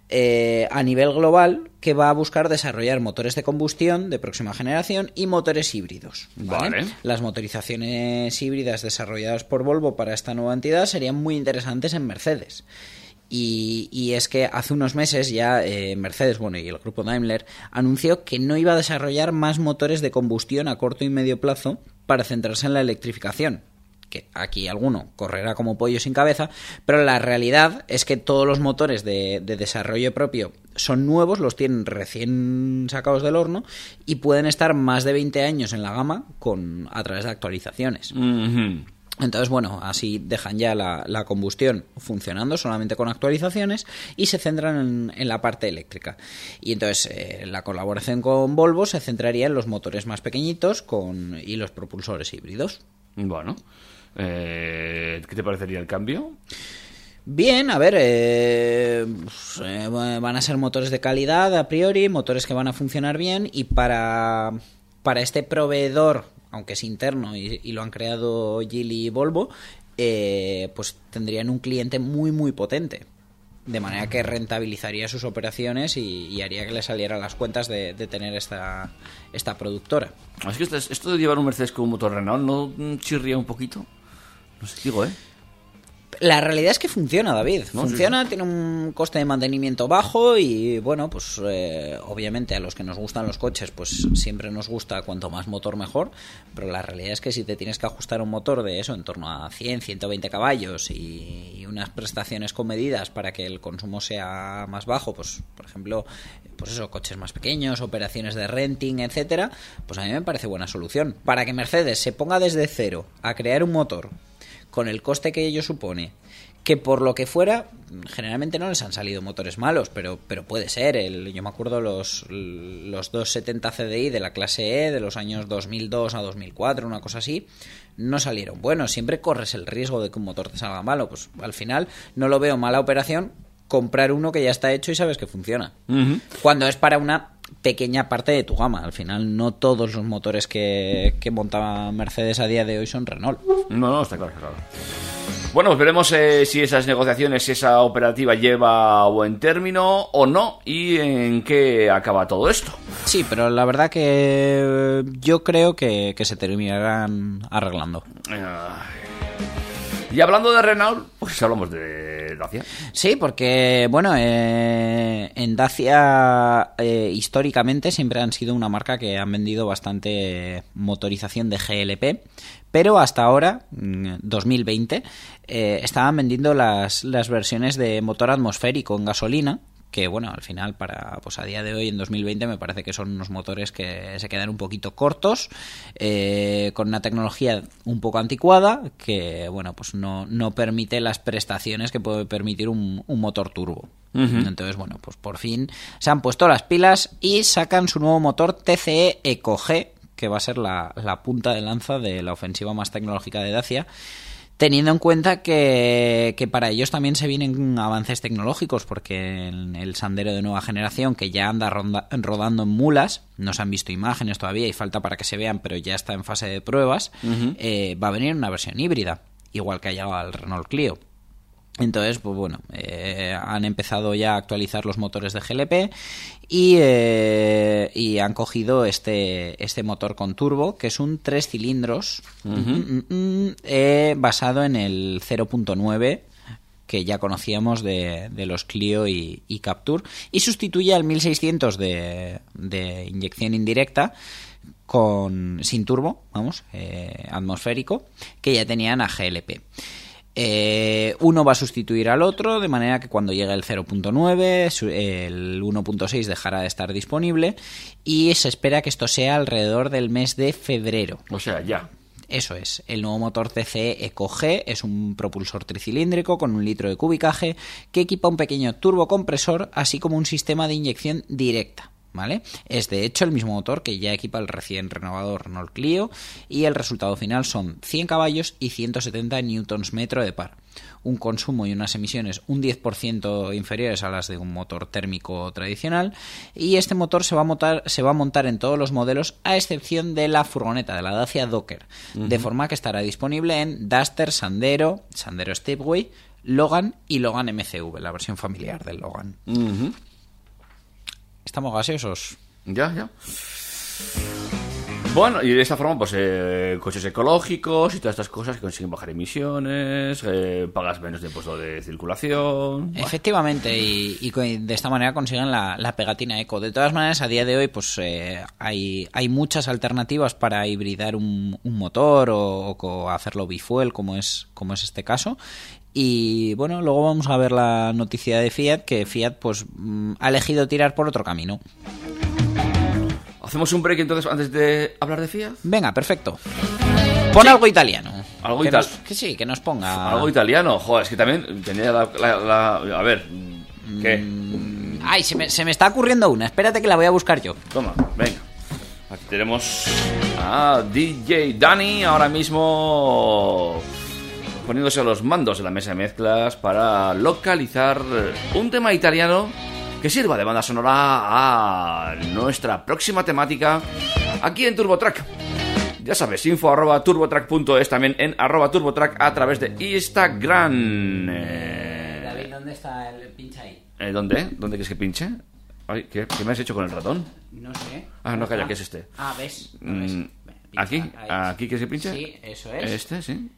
eh, a nivel global que va a buscar desarrollar motores de combustión de próxima generación y motores híbridos. ¿vale? Vale. Las motorizaciones híbridas desarrolladas por Volvo para esta nueva entidad serían muy interesantes en Mercedes. Y, y es que hace unos meses ya eh, Mercedes, bueno, y el grupo Daimler anunció que no iba a desarrollar más motores de combustión a corto y medio plazo para centrarse en la electrificación. Que aquí alguno correrá como pollo sin cabeza, pero la realidad es que todos los motores de, de desarrollo propio son nuevos, los tienen recién sacados del horno y pueden estar más de 20 años en la gama con, a través de actualizaciones. Entonces, bueno, así dejan ya la, la combustión funcionando solamente con actualizaciones y se centran en, en la parte eléctrica. Y entonces eh, la colaboración con Volvo se centraría en los motores más pequeñitos con, y los propulsores híbridos. Bueno, eh, ¿qué te parecería el cambio? Bien, a ver, eh, pues, eh, van a ser motores de calidad a priori, motores que van a funcionar bien y para, para este proveedor, aunque es interno y, y lo han creado Geely y Volvo, eh, pues tendrían un cliente muy muy potente. De manera que rentabilizaría sus operaciones y, y haría que le salieran las cuentas de, de tener esta, esta productora. Es que esto, es- esto de llevar un Mercedes con un motor Renault no chirría un poquito. No sé, digo, ¿eh? La realidad es que funciona, David. No, sí, Funciona, tiene un coste de mantenimiento bajo y bueno, pues eh, obviamente a los que nos gustan los coches, pues siempre nos gusta cuanto más motor mejor, pero la realidad es que si te tienes que ajustar un motor de eso en torno a 100, 120 caballos y, y unas prestaciones comedidas para que el consumo sea más bajo, pues por ejemplo, pues eso, coches más pequeños, operaciones de renting, etcétera, pues a mí me parece buena solución. Para que Mercedes se ponga desde cero a crear un motor con el coste que ello supone, que por lo que fuera, generalmente no les han salido motores malos, pero, pero puede ser. El, yo me acuerdo los, los 270 CDI de la clase E de los años 2002 a 2004, una cosa así, no salieron buenos. Siempre corres el riesgo de que un motor te salga malo. Pues al final no lo veo mala operación comprar uno que ya está hecho y sabes que funciona. Cuando es para una pequeña parte de tu gama. Al final no todos los motores que, que montaba Mercedes a día de hoy son Renault. No, no, está claro, está claro. Bueno, pues veremos eh, si esas negociaciones, si esa operativa lleva a buen término o no y en qué acaba todo esto. Sí, pero la verdad que yo creo que, que se terminarán arreglando. Y hablando de Renault, pues hablamos de Dacia. Sí, porque, bueno, eh, en Dacia eh, históricamente siempre han sido una marca que han vendido bastante motorización de GLP, pero hasta ahora, mm, 2020, eh, estaban vendiendo las, las versiones de motor atmosférico en gasolina, que bueno, al final para pues a día de hoy en 2020 me parece que son unos motores que se quedan un poquito cortos, eh, con una tecnología un poco anticuada, que bueno, pues no, no permite las prestaciones que puede permitir un, un motor turbo. Entonces, bueno, pues por fin se han puesto las pilas y sacan su nuevo motor TCE Eco G, que va a ser la, la punta de lanza de la ofensiva más tecnológica de Dacia teniendo en cuenta que, que, para ellos también se vienen avances tecnológicos, porque en el Sandero de nueva generación, que ya anda ronda, rodando en mulas, no se han visto imágenes todavía y falta para que se vean, pero ya está en fase de pruebas, uh -huh. eh, va a venir una versión híbrida, igual que ha llegado al Renault Clio. Entonces, pues bueno, eh, han empezado ya a actualizar los motores de GLP y, eh, y, han cogido este, este motor con turbo, que es un tres cilindros uh -huh. mm, eh, basado en el 0.9 que ya conocíamos de, de los Clio y, y, Capture y sustituye al 1600 de, de inyección indirecta con sin turbo, vamos, eh, atmosférico, que ya tenían a GLP. Eh, uno va a sustituir al otro, de manera que cuando llegue el 0.9, el 1.6 dejará de estar disponible y se espera que esto sea alrededor del mes de febrero. O sea, ya. Eso es, el nuevo motor TCE Eco G es un propulsor tricilíndrico con un litro de cubicaje que equipa un pequeño turbocompresor así como un sistema de inyección directa. ¿Vale? Es de hecho el mismo motor que ya equipa el recién renovado Renault Clio y el resultado final son 100 caballos y 170 newtons metro de par. Un consumo y unas emisiones un 10% inferiores a las de un motor térmico tradicional y este motor se va a montar, se va a montar en todos los modelos a excepción de la furgoneta de la Dacia Docker, uh -huh. de forma que estará disponible en Duster, Sandero, Sandero Stepway, Logan y Logan MCV, la versión familiar del Logan. Uh -huh. Estamos gaseosos. Ya, ya. Bueno, y de esta forma, pues eh, coches ecológicos y todas estas cosas que consiguen bajar emisiones, eh, pagas menos de impuesto de circulación. Efectivamente, y, y, de esta manera consiguen la, la, pegatina eco. De todas maneras, a día de hoy, pues eh, hay, hay muchas alternativas para hibridar un, un motor o, o, hacerlo bifuel, como es, como es este caso. Y bueno, luego vamos a ver la noticia de Fiat, que Fiat pues mm, ha elegido tirar por otro camino. ¿Hacemos un break entonces antes de hablar de Fiat? Venga, perfecto. Pon sí. algo italiano. Algo que, ital- nos, que sí, que nos ponga... Algo italiano, joder, es que también tenía la... la- la- a ver, ¿qué? Ay, se me, se me está ocurriendo una. Espérate que la voy a buscar yo. Toma, venga. Aquí tenemos a DJ Dani ahora mismo poniéndose a los mandos de la mesa de mezclas para localizar un tema italiano que sirva de banda sonora a nuestra próxima temática aquí en TurboTrack. Ya sabes, info arroba turbotrack.es, también en arroba turbotrack a través de Instagram. Eh, David, ¿dónde está el pincha ahí? eh, ¿Dónde? ¿Dónde quieres que pinche? Ay, ¿qué, qué me has hecho con el ratón? No sé. Ah, no, calla, que es este. Ah, ¿ves? No ves. Mm, pincha, ¿Aquí? ¿Aquí que se pinche? Sí, eso es. Este, sí.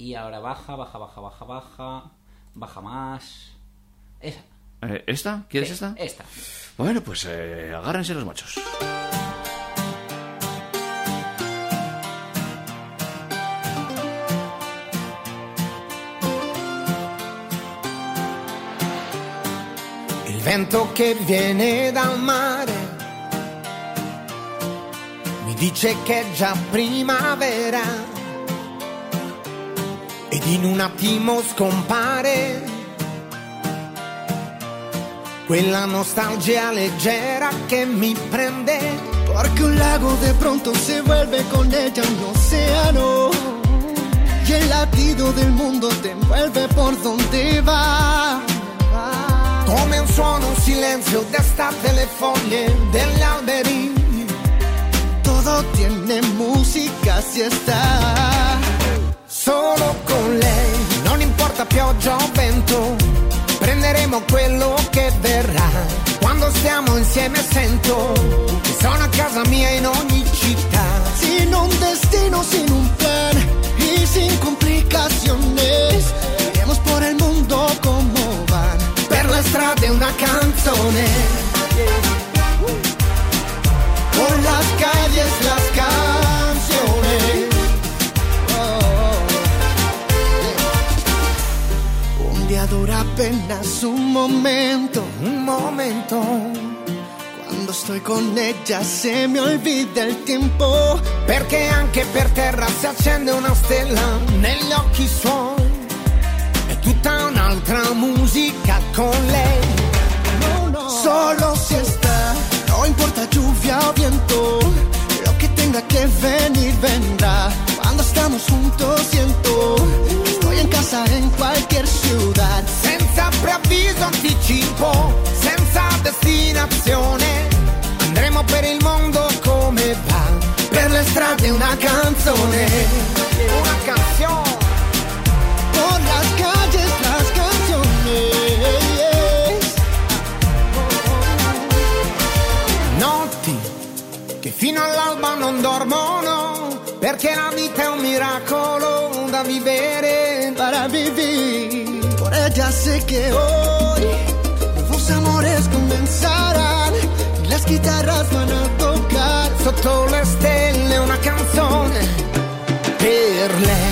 Y ahora baja, baja, baja, baja, baja. Baja más. Esa. Eh, ¿Esta? ¿Quieres Sí, esta? Esta. Bueno, pues eh, agárrense los machos. Il vento che viene dal mare mi dice che è già primavera ed in un attimo scompare quella nostalgia leggera che mi prende Porque un lago de pronto se vuelve con ella un océano. Y el latido del mundo te envuelve por donde va. come un suono, un silenzio d'estate le foglie degli alberi Todo tiene música si está. solo pioggia o vento, prenderemo quello che verrà. Quando stiamo insieme sento che sono a casa mia in ogni città. Sin un destino, sin un plan y sin complicaciones. Iremos por el mundo como van. Per le strade una canzone, Por las calles, las Dura apenas un momento. un momento. Cuando estoy con ella se me olvida el tiempo. Perché anche per terra si accende una stella negli occhi suoi. È tutta un'altra musica con lei. Solo si está, no importa lluvia o viento, lo que tenga que venir vendrá. Cuando estamos juntos siento en casa en cualquier ciudad. Senza preavviso anticipo, senza destinazione. Andremo per il mondo come va. Per le strade una canzone. Una canzone. Por las calles las canciones. Notti che fino all'alba non dormono. Perché la vita è un miracolo da vivere. Para vivir, por ella sé que hoy nuevos amores comenzarán las guitarras van a tocar. Sotto le stelle una canzone per lei.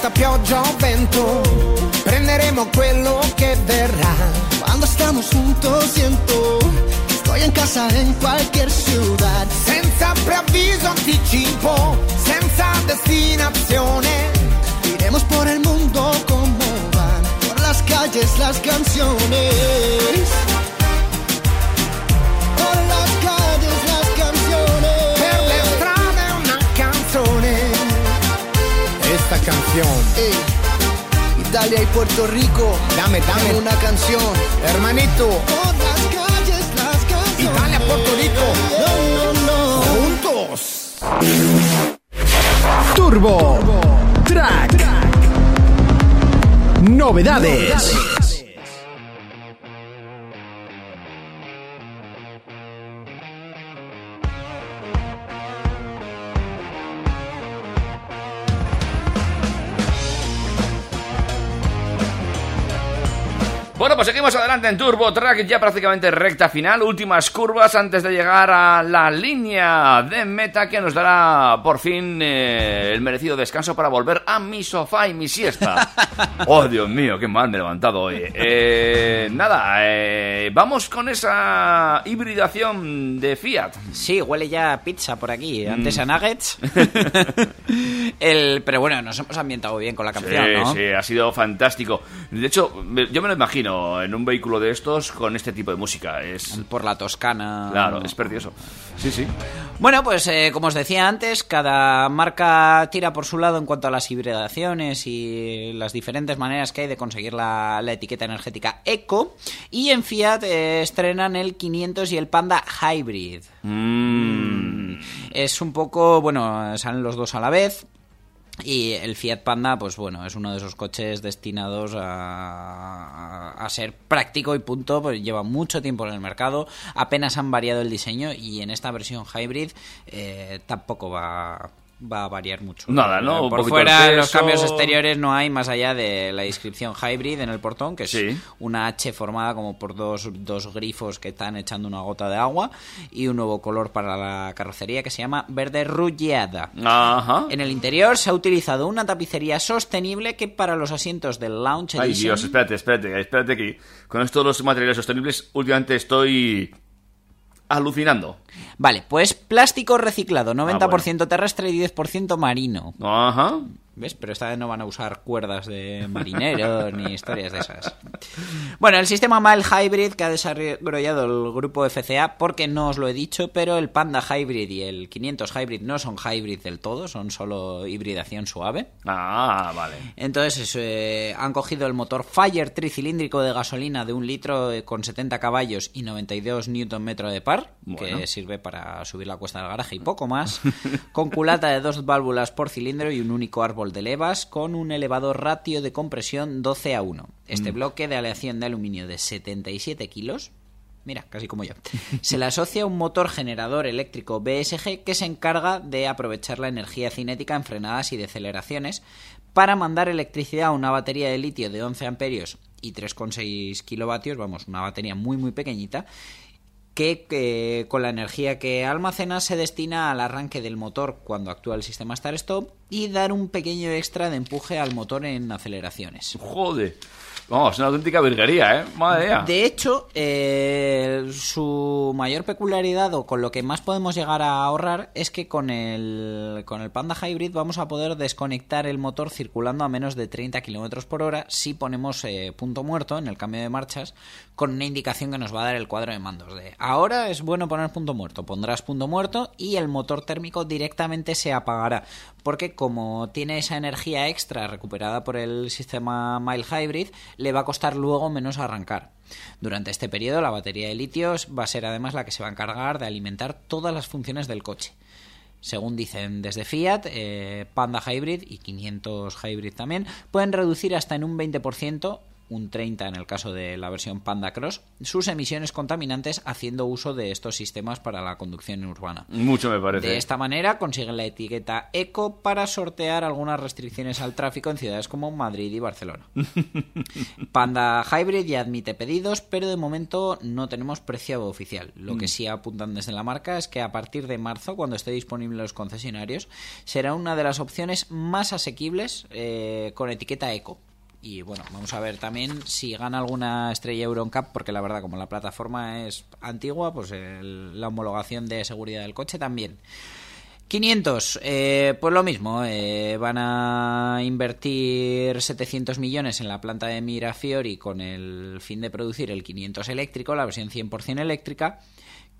Non importa pioggia o vento, prenderemo quello che verrà. Cuando estamos juntos siento que estoy en casa en cualquier ciudad. Senza preavviso anticipo, senza destinazione. Iremos por el mundo como van, por las calles las canciones. Canción. Ey, Italia y Puerto Rico. Dame, dame. una canción. Hermanito, Por las calles las canciones. Italia, Puerto Rico. No, no, no. juntos. Turbo Track. Novedades. Pues seguimos adelante en Turbo Track, ya prácticamente recta final, últimas curvas antes de llegar a la línea de meta que nos dará por fin eh, el merecido descanso para volver a mi sofá y mi siesta. Oh, Dios mío, qué mal me he levantado hoy. Eh, nada, eh, vamos con esa hibridación de Fiat. Sí, huele ya a pizza por aquí, antes Mm. a nuggets. El, pero bueno, nos hemos ambientado bien con la canción, sí, ¿no? sí, ha sido fantástico. De hecho, yo me lo imagino en un vehículo de estos con este tipo de música. Es Por la Toscana. claro, es precioso. Sí, sí. Bueno, pues eh, como os decía antes, cada marca tira por su lado en cuanto a las hibridaciones y las diferentes maneras que hay de conseguir la, la etiqueta energética eco. Y en Fiat eh, estrenan el 500 y el Panda Hybrid. Mm. Es un poco, bueno, salen los dos a la vez. Y el Fiat Panda, pues bueno, es uno de esos coches destinados a, ser práctico y punto, pues lleva mucho tiempo en el mercado, apenas han variado el diseño y en esta versión hybrid eh, tampoco va, va a variar mucho. Nada, ¿no? Por fuera, los cambios exteriores no hay más allá de la inscripción hybrid en el portón, que es Sí. una H formada como por dos, dos grifos que están echando una gota de agua y un nuevo color para la carrocería que se llama verde rullada. Ajá. En el interior se ha utilizado una tapicería sostenible que para los asientos del Lounge Ay, Edition... Dios, espérate, espérate, espérate que con esto de los materiales sostenibles últimamente estoy alucinando. Vale, pues plástico reciclado, 90% bueno. terrestre y 10% marino. Ajá. ¿Ves? Pero esta vez no van a usar cuerdas de marineros ni historias de esas. Bueno, el sistema Mile Hybrid que ha desarrollado el grupo FCA, porque no os lo he dicho, pero el Panda Hybrid y el 500 Hybrid no son hybrid del todo, son solo hibridación suave. Ah, vale. Entonces eh, han cogido el motor Fire tricilíndrico de gasolina de un litro eh, con 70 caballos y 92 Nm de par, Bueno. que sirve para subir la cuesta del garaje y poco más, con culata de dos válvulas por cilindro y un único árbol de levas con un elevado ratio de compresión 12 a 1. Este Mm. bloque de aleación de aluminio de 77 kilos Mira, casi como yo. Se le asocia un motor generador eléctrico BSG que se encarga de aprovechar la energía cinética en frenadas y deceleraciones para mandar electricidad a una batería de litio de 11 amperios y 3,6 kilovatios, vamos, una batería muy muy pequeñita, que eh, con la energía que almacena se destina al arranque del motor cuando actúa el sistema start-stop y dar un pequeño extra de empuje al motor en aceleraciones. Joder. Vamos, una auténtica virguería, ¿eh? Madre mía. De hecho, eh, su mayor peculiaridad o con lo que más podemos llegar a ahorrar es que con el, con el Panda Hybrid vamos a poder desconectar el motor circulando a menos de 30 km por hora si ponemos eh, punto muerto en el cambio de marchas con una indicación que nos va a dar el cuadro de mandos de ahora es bueno poner punto muerto, pondrás punto muerto y el motor térmico directamente se apagará porque como tiene esa energía extra recuperada por el sistema Mile Hybrid le va a costar luego menos arrancar. Durante este periodo, la batería de litios va a ser además la que se va a encargar de alimentar todas las funciones del coche. Según dicen desde Fiat, eh, Panda Hybrid y 500 Hybrid también pueden reducir hasta en un 20%, un 30% en el caso de la versión Panda Cross, sus emisiones contaminantes haciendo uso de estos sistemas para la conducción urbana. Mucho me parece. De esta manera consiguen la etiqueta Eco para sortear algunas restricciones al tráfico en ciudades como Madrid y Barcelona. Panda Hybrid ya admite pedidos, pero de momento no tenemos precio oficial. Lo que Mm. sí apuntan desde la marca es que a partir de marzo, cuando esté disponible en los concesionarios, será una de las opciones más asequibles eh, con etiqueta Eco. Y bueno, vamos a ver también si gana alguna estrella Euroncap, porque la verdad, como la plataforma es antigua, pues el- la homologación de seguridad del coche también. 500, eh, pues lo mismo, eh, van a invertir 700 millones en la planta de Mirafiori con el fin de producir el 500 eléctrico, la versión 100% eléctrica,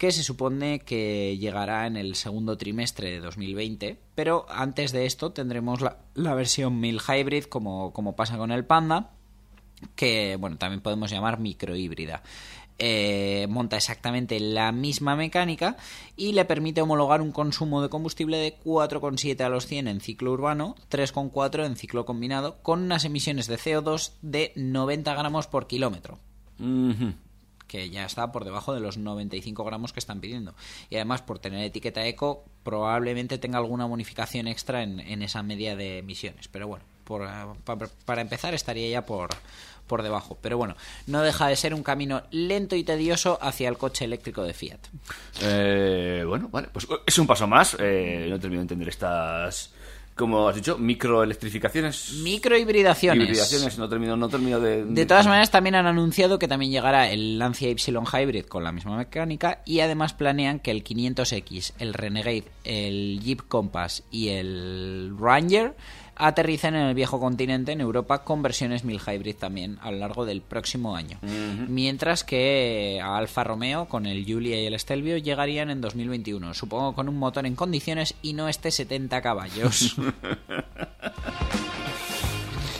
que se supone que llegará en el segundo trimestre de 2020, pero antes de esto tendremos la, versión 1000 Hybrid como, como pasa con el Panda, que bueno, también podemos llamar microhíbrida. Eh, monta exactamente la misma mecánica y le permite homologar un consumo de combustible de 4,7 a los 100 en ciclo urbano, 3,4 en ciclo combinado, con unas emisiones de CO2 de 90 gramos por kilómetro. Que ya está por debajo de los 95 gramos que están pidiendo. Y además, por tener etiqueta eco, probablemente tenga alguna bonificación extra en, en esa media de emisiones. Pero bueno, por, eh, pa- para empezar estaría ya por, por debajo. Pero bueno, no deja de ser un camino lento y tedioso hacia el coche eléctrico de Fiat. Eh, bueno, vale, pues es un paso más. Eh, no termino de entender estas, como has dicho, microelectrificaciones. Microhibridaciones. Hibridaciones, no termino, no termino de... De todas maneras, también han anunciado que también llegará el Lancia Y Hybrid con la misma mecánica y además planean que el 500X, el Renegade, el Jeep Compass y el Ranger aterricen en el viejo continente en Europa con versiones 1000 Hybrid también a lo largo del próximo año. Mientras que a Alfa Romeo con el Giulia y el Stelvio llegarían en 2021, supongo con un motor en condiciones y no este 70 caballos.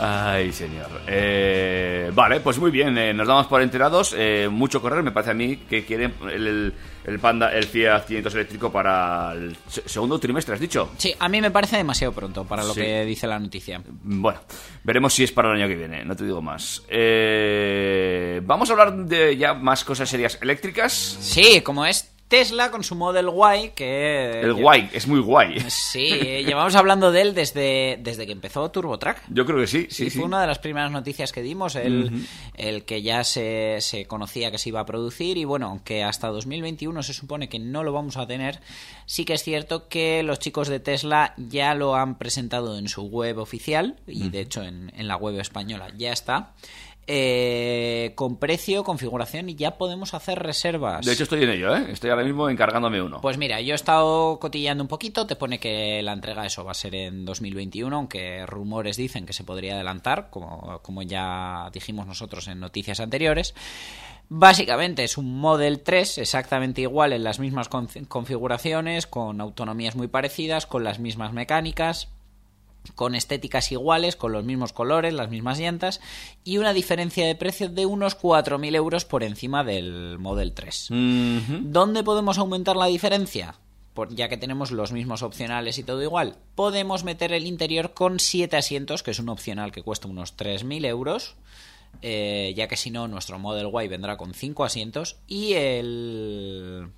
Ay, señor. Eh, vale, pues muy bien, eh, nos damos por enterados. Eh, mucho correr, me parece a mí que quieren el, el, el Panda, el Fiat 500 eléctrico para el se- segundo trimestre, ¿has dicho? sí, a mí me parece demasiado pronto para lo Sí. que dice la noticia. Bueno, veremos si es para el año que viene, no te digo más. Eh, vamos a hablar de ya más cosas serias eléctricas. Sí, como es Tesla con su Model Y, que... El guay, es muy guay. Sí, eh, llevamos hablando de él desde, desde que empezó TurboTrack. Yo creo que sí, Sí, sí, sí. fue una de las primeras noticias que dimos, el, el que ya se, se conocía que se iba a producir y bueno, aunque hasta 2021 se supone que no lo vamos a tener, sí que es cierto que los chicos de Tesla ya lo han presentado en su web oficial y de hecho en, en la web española ya está. Eh, con precio, configuración y ya podemos hacer reservas. De hecho, estoy en ello, ¿eh? Estoy ahora mismo encargándome uno. Pues mira, yo he estado cotillando un poquito, te pone que la entrega eso va a ser en 2021, aunque rumores dicen que se podría adelantar, como, como ya dijimos nosotros en noticias anteriores. Básicamente es un Model 3 exactamente igual en las mismas con- configuraciones, con autonomías muy parecidas, con las mismas mecánicas, con estéticas iguales, con los mismos colores, las mismas llantas y una diferencia de precio de unos 4.000 euros por encima del Model 3. ¿Dónde podemos aumentar la diferencia? Por- ya que tenemos los mismos opcionales y todo igual, podemos meter el interior con 7 asientos, que es un opcional que cuesta unos 3.000 euros, eh, ya que si no, nuestro Model Y vendrá con 5 asientos y el...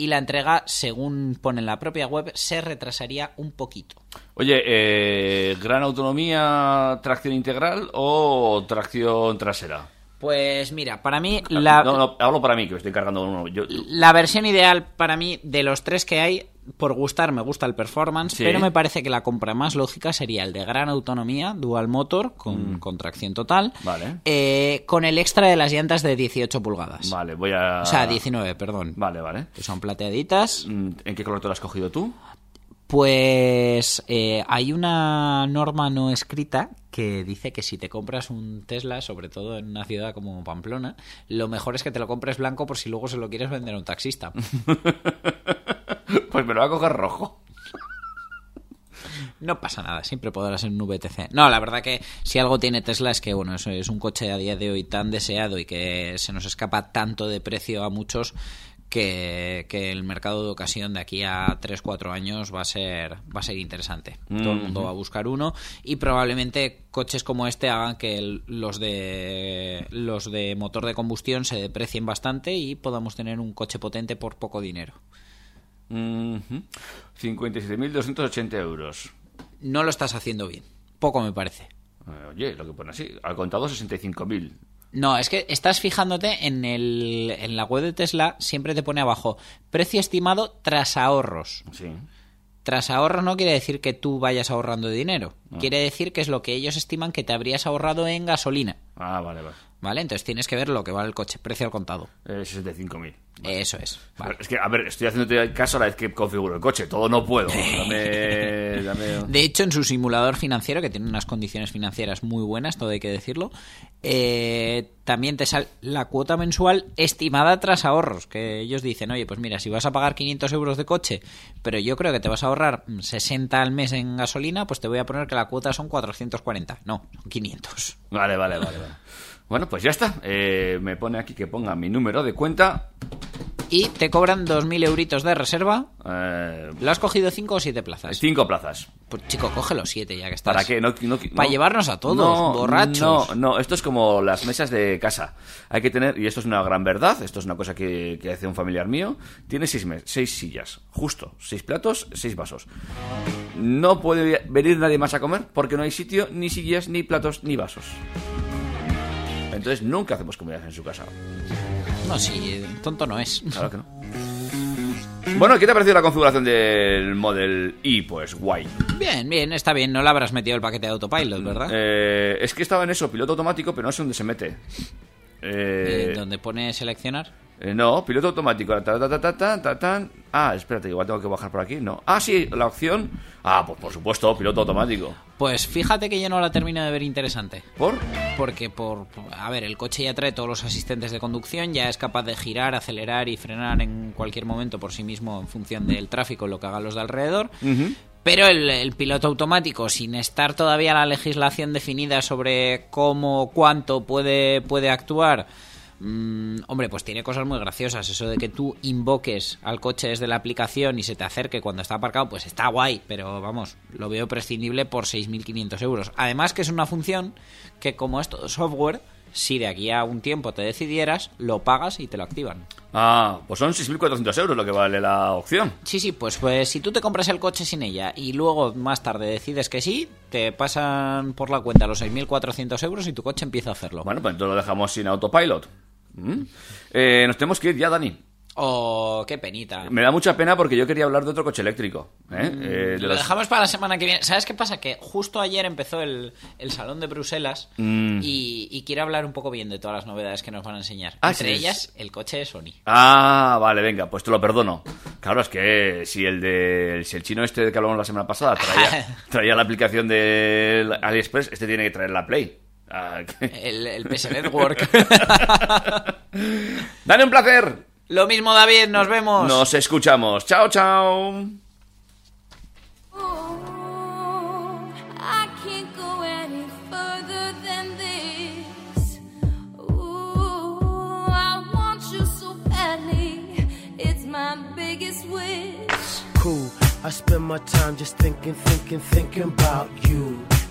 Y la entrega, según pone en la propia web, se retrasaría un poquito. Oye, eh, ¿gran autonomía, tracción integral o tracción trasera? Pues mira, para mí la, No, no, hablo para mí, que me estoy cargando uno. Yo, la versión ideal para mí de los tres que hay, por gustar me gusta el performance, Sí. pero me parece que la compra más lógica sería el de gran autonomía, dual motor, con, con tracción total, Mm. Vale. eh, con el extra de las llantas de 18 pulgadas. Vale, voy a... O sea, 19, perdón. Vale, vale. Que son plateaditas. Mm, ¿En qué color te lo has cogido tú? Pues eh, hay una norma no escrita que dice que si te compras un Tesla, sobre todo en una ciudad como Pamplona, lo mejor es que te lo compres blanco por si luego se lo quieres vender a un taxista. Pues me lo voy a coger rojo. No pasa nada, siempre podrás en un VTC. No, la verdad que si algo tiene Tesla es que, bueno, eso es un coche a día de hoy tan deseado y que se nos escapa tanto de precio a muchos que, que el mercado de ocasión de aquí a 3-4 años va a ser va a ser interesante. Todo el mundo va a buscar uno y probablemente coches como este hagan que el- los de los de motor de combustión se deprecien bastante y podamos tener un coche potente por poco dinero. Ujú. 57.280 euros. No lo estás haciendo bien. Poco me parece. Eh, Oye, lo que pone así, al contado 65.000. No, es que estás fijándote en, el, en la web de Tesla, siempre te pone abajo precio estimado tras ahorros. Sí. Tras ahorros no quiere decir que tú vayas ahorrando dinero. Ah. Quiere decir que es lo que ellos estiman que te habrías ahorrado en gasolina. Ah, vale, vale. ¿Vale? Entonces tienes que ver lo que vale el coche, precio al contado. Eh, 65.000. Eso es. Vale. Es que, a ver, estoy haciéndote caso a la vez que configuro el coche. Todo no puedo. Dame... dame... De hecho, en su simulador financiero, que tiene unas condiciones financieras muy buenas, todo hay que decirlo, eh, también te sale la cuota mensual estimada tras ahorros, que ellos dicen, oye, pues mira, si vas a pagar 500 euros de coche, pero yo creo que te vas a ahorrar mm, 60 al mes en gasolina, pues te voy a poner que la cuota son 440. No, son 500. Vale, vale, vale, vale. Bueno, pues ya está. Eh, me pone aquí que ponga mi número de cuenta. Y te cobran 2.000 euritos de reserva. Eh, ¿Lo has cogido 5 o 7 plazas? cinco plazas. Pues chico, coge los 7 ya que estás. ¿Para qué? No, no- Para no. llevarnos a todos, borrachos. No, no, esto es como las mesas de casa. Hay que tener, y esto es una gran verdad, esto es una cosa que, que hace un familiar mío, tiene seis, mes- seis sillas, justo, seis platos, seis vasos. No puede venir nadie más a comer porque no hay sitio, ni sillas, ni platos, ni vasos. Entonces nunca hacemos comidas en su casa. No, sí, tonto no es. Claro que no. Bueno, ¿qué te ha parecido la configuración del Model I? Pues guay. Bien, bien, está bien. No le habrás metido el paquete de autopilot, ¿verdad? Eh, es que estaba en eso, piloto automático, pero no sé dónde se mete. Eh, Eh, donde pone seleccionar. Eh, no, piloto automático. Ta, ta, ta, ta, ta, ta, tan. Ah, espérate, igual tengo que bajar por aquí. No. Ah, sí, la opción. Ah, pues por supuesto, piloto automático. Pues fíjate que yo no la termino de ver interesante. ¿Por? Porque por, por- a ver, el coche ya trae todos los asistentes de conducción, ya es capaz de girar, acelerar y frenar en cualquier momento por sí mismo en función del tráfico, lo que hagan los de alrededor. Pero el, el piloto automático, sin estar todavía la legislación definida sobre cómo, cuánto puede, puede actuar, mm, hombre, pues tiene cosas muy graciosas. Eso de que tú invoques al coche desde la aplicación y se te acerque cuando está aparcado, pues está guay, pero vamos, lo veo prescindible por 6.500 euros. Además que es una función que como es todo software, si de aquí a un tiempo te decidieras, lo pagas y te lo activan. Ah, pues son 6.400 euros lo que vale la opción. Sí, sí, pues, pues si tú te compras el coche sin ella y luego más tarde decides que sí, te pasan por la cuenta los 6.400 euros y tu coche empieza a hacerlo. Bueno, pues entonces lo dejamos sin autopilot. ¿Mm? Eh, nos tenemos que ir ya, Dani. Oh, qué penita. Me da mucha pena porque yo quería hablar de otro coche eléctrico. ¿eh? Eh, de Lo los- dejamos para la semana que viene. ¿Sabes qué pasa? Que justo ayer empezó el, el Salón de Bruselas Mm. y, y quiero hablar un poco bien de todas las novedades que nos van a enseñar. Ah, Entre sí. ellas, el coche de Sony. Ah, vale, venga, pues te lo perdono. Claro, es que si el de si el chino este que hablamos la semana pasada traía, traía la aplicación del AliExpress, este tiene que traer la Play. Ah, El, el PS Network. Dale un placer. Lo mismo, David, nos vemos. Nos escuchamos. Chao, chao. I can't go any further than this. Ooh, I want you so badly. It's my biggest wish. cool. I spend my time just thinking, thinking, thinking about you.